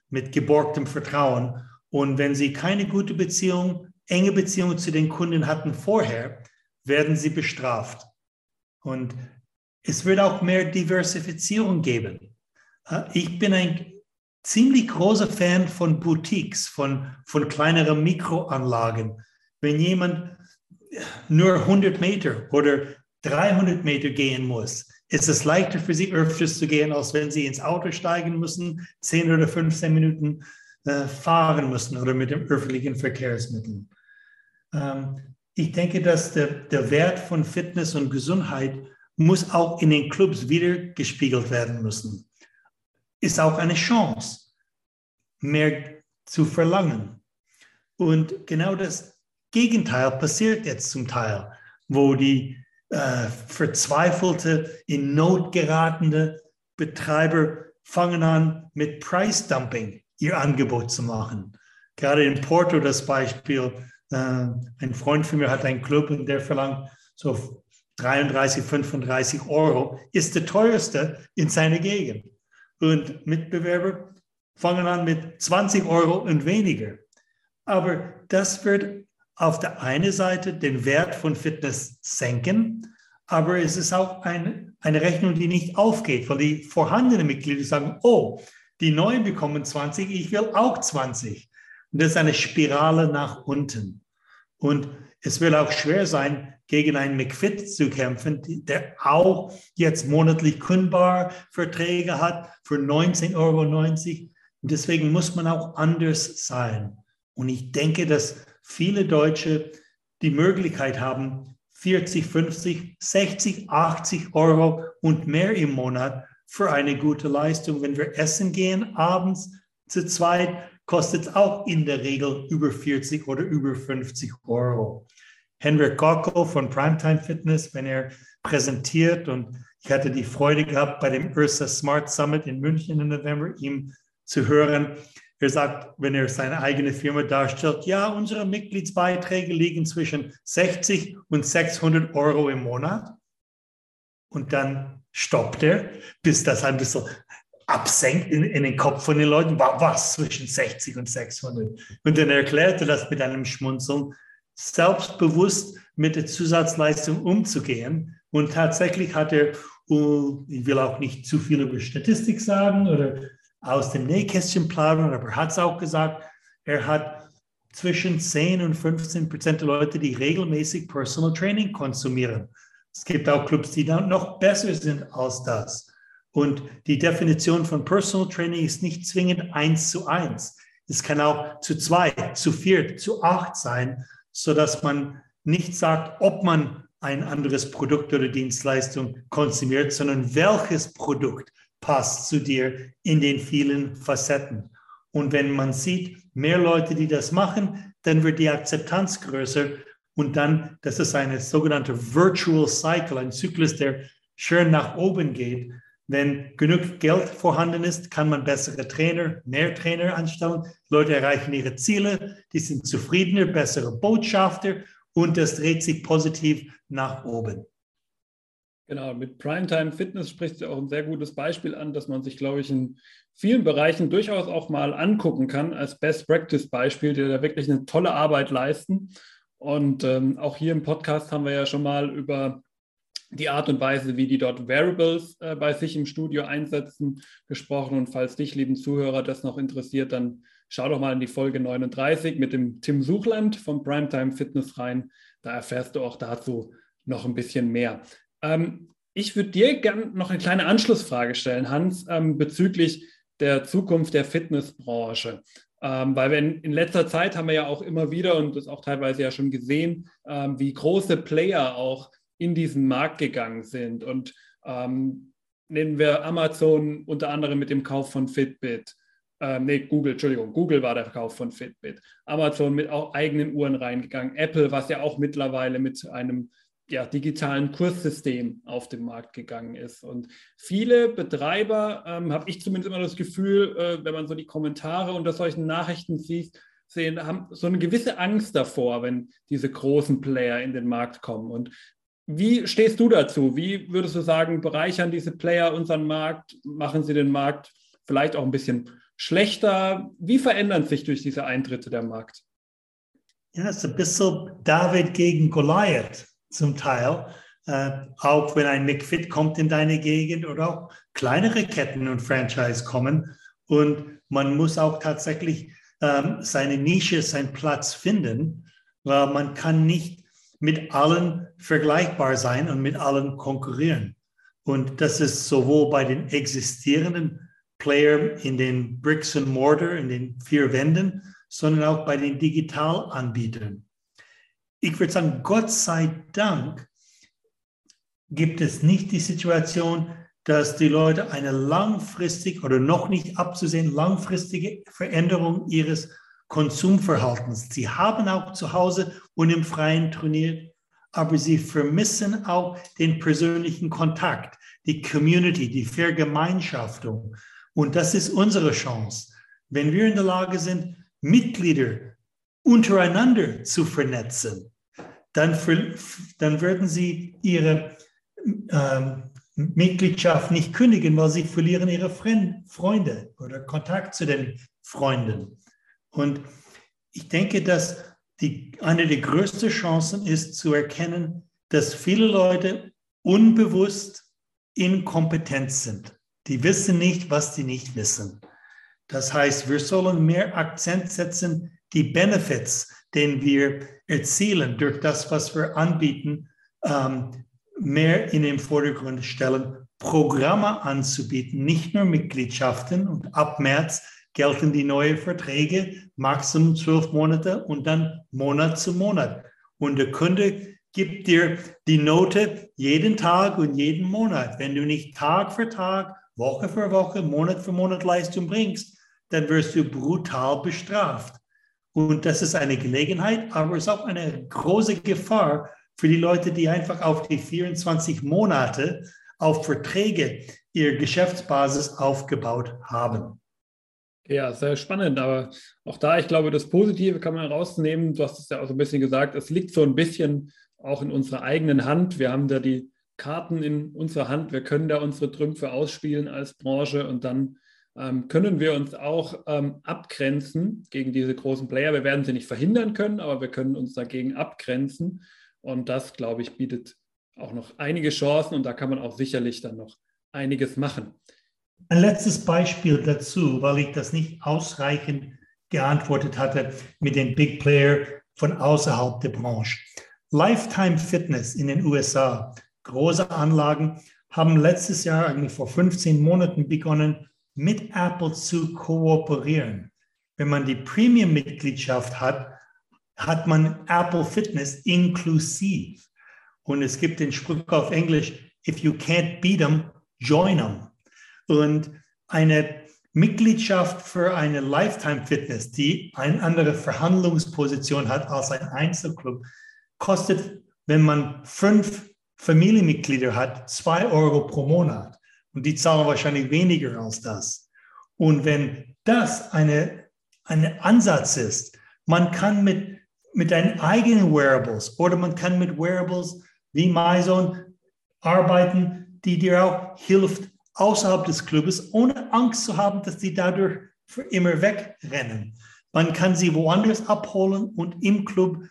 mit geborgtem Vertrauen. Und wenn sie keine gute Beziehung, enge Beziehung zu den Kunden hatten vorher, werden sie bestraft. Und es wird auch mehr Diversifizierung geben. Ich bin ein ziemlich großer Fan von Boutiques, von, von kleineren Mikroanlagen. Wenn jemand nur 100 Meter oder 300 Meter gehen muss, ist es leichter für sie öfters zu gehen, als wenn sie ins Auto steigen müssen, 10 oder 15 Minuten äh, fahren müssen oder mit dem öffentlichen Verkehrsmitteln. Ähm, ich denke, dass der, der Wert von Fitness und Gesundheit muss auch in den Clubs wieder gespiegelt werden müssen ist auch eine Chance, mehr zu verlangen. Und genau das Gegenteil passiert jetzt zum Teil, wo die äh, verzweifelte, in Not geratene Betreiber fangen an, mit Preisdumping ihr Angebot zu machen. Gerade in Porto das Beispiel, äh, ein Freund von mir hat einen Club und der verlangt so 33, 35 Euro, ist der teuerste in seiner Gegend und Mitbewerber fangen an mit 20 Euro und weniger. Aber das wird auf der einen Seite den Wert von Fitness senken, aber es ist auch ein, eine Rechnung, die nicht aufgeht, weil die vorhandenen Mitglieder sagen, oh, die neuen bekommen 20, ich will auch 20. Und das ist eine Spirale nach unten. Und es wird auch schwer sein, gegen einen McFit zu kämpfen, der auch jetzt monatlich kündbar Verträge hat für 19,90 Euro. Und deswegen muss man auch anders sein. Und ich denke, dass viele Deutsche die Möglichkeit haben, 40, 50, 60, 80 Euro und mehr im Monat für eine gute Leistung. Wenn wir essen gehen abends zu zweit, kostet es auch in der Regel über 40 oder über 50 Euro. Henrik Gorko von Primetime Fitness, wenn er präsentiert. Und ich hatte die Freude gehabt, bei dem Ursa Smart Summit in München im November ihm zu hören. Er sagt, wenn er seine eigene Firma darstellt, ja, unsere Mitgliedsbeiträge liegen zwischen 60 und 600 Euro im Monat. Und dann stoppt er, bis das ein bisschen absenkt in, in den Kopf von den Leuten. Was zwischen 60 und 600? Und dann erklärte das mit einem Schmunzeln selbstbewusst mit der Zusatzleistung umzugehen. Und tatsächlich hat er, uh, ich will auch nicht zu viel über Statistik sagen oder aus dem Nähkästchen plaudern, aber er hat es auch gesagt, er hat zwischen 10 und 15 Prozent der Leute, die regelmäßig Personal Training konsumieren. Es gibt auch Clubs, die dann noch besser sind als das. Und die Definition von Personal Training ist nicht zwingend eins zu eins. Es kann auch zu zwei, zu vier, zu acht sein so dass man nicht sagt, ob man ein anderes Produkt oder Dienstleistung konsumiert, sondern welches Produkt passt zu dir in den vielen Facetten. Und wenn man sieht, mehr Leute, die das machen, dann wird die Akzeptanz größer und dann, das ist eine sogenannte Virtual Cycle, ein Zyklus, der schön nach oben geht. Wenn genug Geld vorhanden ist, kann man bessere Trainer, mehr Trainer anstellen. Leute erreichen ihre Ziele, die sind zufriedener, bessere Botschafter und das dreht sich positiv nach oben. Genau, mit Primetime Fitness spricht du auch ein sehr gutes Beispiel an, dass man sich, glaube ich, in vielen Bereichen durchaus auch mal angucken kann als Best Practice Beispiel, die da wirklich eine tolle Arbeit leisten. Und ähm, auch hier im Podcast haben wir ja schon mal über die Art und Weise, wie die dort Variables äh, bei sich im Studio einsetzen, gesprochen. Und falls dich, lieben Zuhörer, das noch interessiert, dann schau doch mal in die Folge 39 mit dem Tim Suchland vom Primetime Fitness rein. Da erfährst du auch dazu noch ein bisschen mehr. Ähm, ich würde dir gerne noch eine kleine Anschlussfrage stellen, Hans, ähm, bezüglich der Zukunft der Fitnessbranche. Ähm, weil wir in, in, letzter Zeit haben wir ja auch immer wieder und das auch teilweise ja schon gesehen, ähm, wie große Player auch in diesen Markt gegangen sind. Und ähm, nennen wir Amazon unter anderem mit dem Kauf von Fitbit. Ähm, nee, Google, Entschuldigung, Google war der Kauf von Fitbit. Amazon mit auch eigenen Uhren reingegangen. Apple, was ja auch mittlerweile mit einem ja, digitalen Kurssystem auf den Markt gegangen ist. Und viele Betreiber, ähm, habe ich zumindest immer das Gefühl, äh, wenn man so die Kommentare unter solchen Nachrichten sieht, sehen, haben so eine gewisse Angst davor, wenn diese großen Player in den Markt kommen. Und wie stehst du dazu? Wie würdest du sagen, bereichern diese Player unseren Markt? Machen sie den Markt vielleicht auch ein bisschen schlechter? Wie verändern sich durch diese Eintritte der Markt? Ja, es ist ein bisschen David gegen Goliath zum Teil. Äh, auch wenn ein McFit kommt in deine Gegend oder auch kleinere Ketten und Franchise kommen. Und man muss auch tatsächlich ähm, seine Nische, seinen Platz finden, weil man kann nicht mit allen vergleichbar sein und mit allen konkurrieren. Und das ist sowohl bei den existierenden Playern in den Bricks and Mortar, in den vier Wänden, sondern auch bei den Digitalanbietern ich würde sagen, Gott sei Dank gibt es nicht die Situation, dass die Leute eine langfristig oder noch nicht abzusehen langfristige Veränderung ihres Konsumverhaltens. Sie haben auch zu Hause und im Freien trainiert, aber sie vermissen auch den persönlichen Kontakt, die Community, die Vergemeinschaftung. Und das ist unsere Chance. Wenn wir in der Lage sind, Mitglieder untereinander zu vernetzen, dann, dann würden sie ihre ähm, Mitgliedschaft nicht kündigen, weil sie verlieren ihre Freunde oder Kontakt zu den Freunden. Und ich denke, dass die, eine der größten Chancen ist zu erkennen, dass viele Leute unbewusst inkompetent sind. Die wissen nicht, was sie nicht wissen. Das heißt, wir sollen mehr Akzent setzen die Benefits, den wir erzielen durch das, was wir anbieten, ähm, mehr in den Vordergrund stellen, Programme anzubieten, nicht nur Mitgliedschaften. Und ab März gelten die neuen Verträge, maximum zwölf Monate und dann Monat zu Monat. Und der Kunde gibt dir die Note jeden Tag und jeden Monat. Wenn du nicht Tag für Tag, Woche für Woche, Monat für Monat Leistung bringst, dann wirst du brutal bestraft. Und das ist eine Gelegenheit, aber es ist auch eine große Gefahr für die Leute, die einfach auf die 24 Monate auf Verträge ihre Geschäftsbasis aufgebaut haben. Ja, sehr spannend. Aber auch da, ich glaube, das Positive kann man herausnehmen. Du hast es ja auch so ein bisschen gesagt, es liegt so ein bisschen auch in unserer eigenen Hand. Wir haben da die Karten in unserer Hand. Wir können da unsere Trümpfe ausspielen als Branche und dann ähm, können wir uns auch ähm, abgrenzen gegen diese großen Player. Wir werden sie nicht verhindern können, aber wir können uns dagegen abgrenzen. Und das, glaube ich, bietet auch noch einige Chancen und da kann man auch sicherlich dann noch einiges machen. Ein letztes Beispiel dazu, weil ich das nicht ausreichend geantwortet hatte mit den Big Player von außerhalb der Branche. Lifetime Fitness in den USA, große Anlagen, haben letztes Jahr, eigentlich vor 15 Monaten begonnen, mit Apple zu kooperieren. Wenn man die Premium-Mitgliedschaft hat, hat man Apple Fitness inklusiv. Und es gibt den Spruch auf Englisch, if you can't beat them, join them. Und eine Mitgliedschaft für eine Lifetime Fitness, die eine andere Verhandlungsposition hat als ein Einzelclub, kostet, wenn man fünf Familienmitglieder hat, zwei Euro pro Monat. Und die zahlen wahrscheinlich weniger als das. Und wenn das eine, ein Ansatz ist, man kann mit, mit deinen eigenen Wearables oder man kann mit Wearables wie MyZone arbeiten, die dir auch hilft, außerhalb des Clubes, ohne Angst zu haben, dass sie dadurch für immer wegrennen. Man kann sie woanders abholen und im Club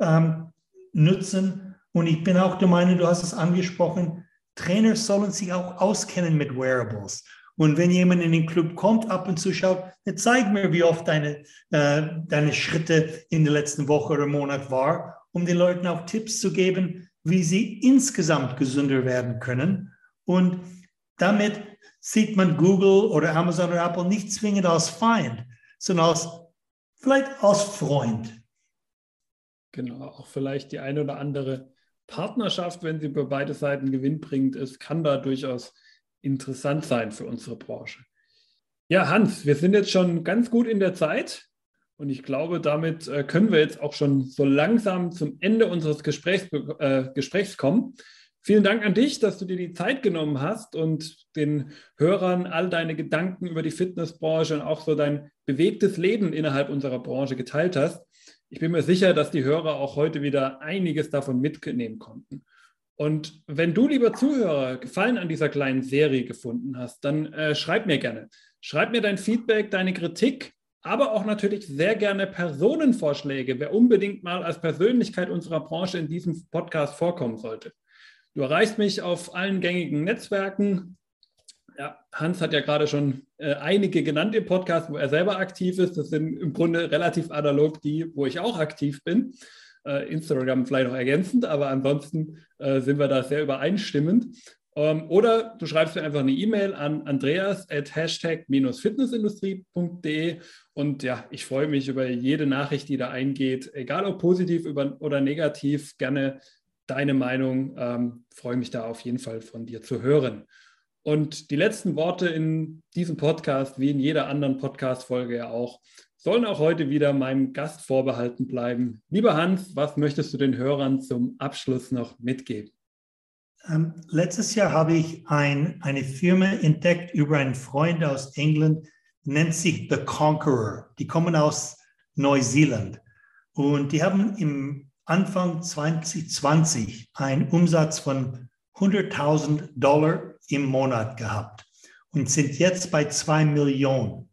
ähm, nutzen. Und ich bin auch der Meinung, du hast es angesprochen, Trainer sollen sich auch auskennen mit Wearables. Und wenn jemand in den Club kommt, ab und zu schaut, dann zeig mir, wie oft deine, äh, deine Schritte in der letzten Woche oder Monat war, um den Leuten auch Tipps zu geben, wie sie insgesamt gesünder werden können. Und damit sieht man Google oder Amazon oder Apple nicht zwingend als Feind, sondern als, vielleicht als Freund. Genau, auch vielleicht die eine oder andere Partnerschaft, wenn sie bei beide Seiten gewinnbringend ist, kann da durchaus interessant sein für unsere Branche. Ja, Hans, wir sind jetzt schon ganz gut in der Zeit und ich glaube, damit äh, können wir jetzt auch schon so langsam zum Ende unseres Gesprächs, äh, Gesprächs kommen. Vielen Dank an dich, dass du dir die Zeit genommen hast und den Hörern all deine Gedanken über die Fitnessbranche und auch so dein bewegtes Leben innerhalb unserer Branche geteilt hast. Ich bin mir sicher, dass die Hörer auch heute wieder einiges davon mitnehmen konnten. Und wenn du, lieber Zuhörer, Gefallen an dieser kleinen Serie gefunden hast, dann äh, schreib mir gerne. Schreib mir dein Feedback, deine Kritik, aber auch natürlich sehr gerne Personenvorschläge, wer unbedingt mal als Persönlichkeit unserer Branche in diesem Podcast vorkommen sollte. Du erreichst mich auf allen gängigen Netzwerken. Ja, Hans hat ja gerade schon äh, einige genannt im Podcast, wo er selber aktiv ist. Das sind im Grunde relativ analog die, wo ich auch aktiv bin. Äh, Instagram vielleicht noch ergänzend, aber ansonsten äh, sind wir da sehr übereinstimmend. Ähm, oder du schreibst mir einfach eine E-Mail an andreas at hashtag-fitnessindustrie.de und ja, ich freue mich über jede Nachricht, die da eingeht, egal ob positiv oder negativ, gerne deine Meinung. Ähm, freue mich da auf jeden Fall von dir zu hören. Und die letzten Worte in diesem Podcast, wie in jeder anderen Podcast-Folge ja auch, sollen auch heute wieder meinem Gast vorbehalten bleiben. Lieber Hans, was möchtest du den Hörern zum Abschluss noch mitgeben? Ähm, letztes Jahr habe ich ein, eine Firma entdeckt über einen Freund aus England, nennt sich The Conqueror. Die kommen aus Neuseeland und die haben im Anfang 2020 einen Umsatz von 100.000 Dollar im Monat gehabt und sind jetzt bei 2 Millionen.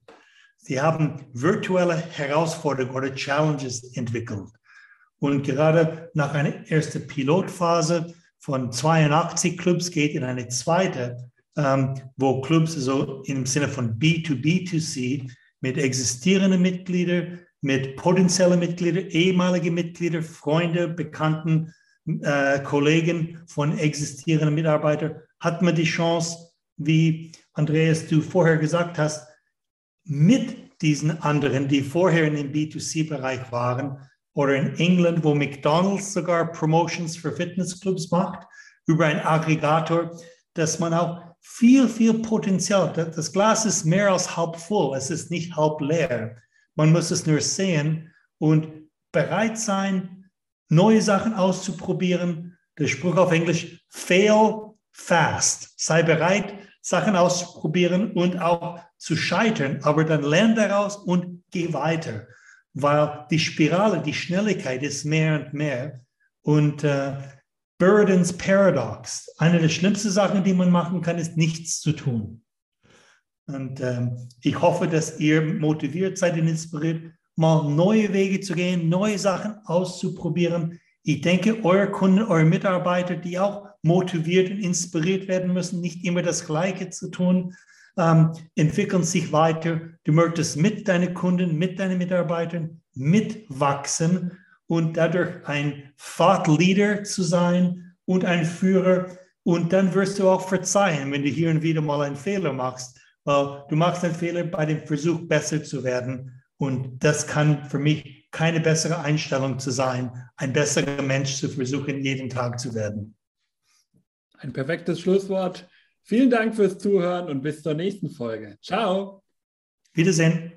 Sie haben virtuelle Herausforderungen oder Challenges entwickelt. Und gerade nach einer ersten Pilotphase von 82 Clubs geht in eine zweite, ähm, wo Clubs so im Sinne von B2B2C mit existierenden Mitgliedern, mit potenziellen Mitgliedern, ehemaligen Mitgliedern, Freunde, Bekannten, äh, Kollegen von existierenden Mitarbeitern, hat man die Chance, wie Andreas, du vorher gesagt hast, mit diesen anderen, die vorher in dem B2C-Bereich waren, oder in England, wo McDonald's sogar Promotions für Fitnessclubs macht, über einen Aggregator, dass man auch viel, viel Potenzial, das Glas ist mehr als halb voll, es ist nicht halb leer. Man muss es nur sehen und bereit sein, neue Sachen auszuprobieren. Der Spruch auf Englisch, fail fast. Sei bereit, Sachen auszuprobieren und auch zu scheitern, aber dann lern daraus und geh weiter, weil die Spirale, die Schnelligkeit ist mehr und mehr. Und äh, Burdens Paradox. Eine der schlimmsten Sachen, die man machen kann, ist nichts zu tun. Und ähm, ich hoffe, dass ihr motiviert seid und inspiriert, mal neue Wege zu gehen, neue Sachen auszuprobieren. Ich denke, eure Kunden, eure Mitarbeiter, die auch motiviert und inspiriert werden müssen, nicht immer das Gleiche zu tun, ähm, entwickeln sich weiter. Du möchtest mit deinen Kunden, mit deinen Mitarbeitern mitwachsen und dadurch ein Thought Leader zu sein und ein Führer. Und dann wirst du auch verzeihen, wenn du hier und wieder mal einen Fehler machst. Du machst einen Fehler bei dem Versuch, besser zu werden. Und das kann für mich keine bessere Einstellung zu sein, ein besserer Mensch zu versuchen, jeden Tag zu werden. Ein perfektes Schlusswort. Vielen Dank fürs Zuhören und bis zur nächsten Folge. Ciao. Wiedersehen.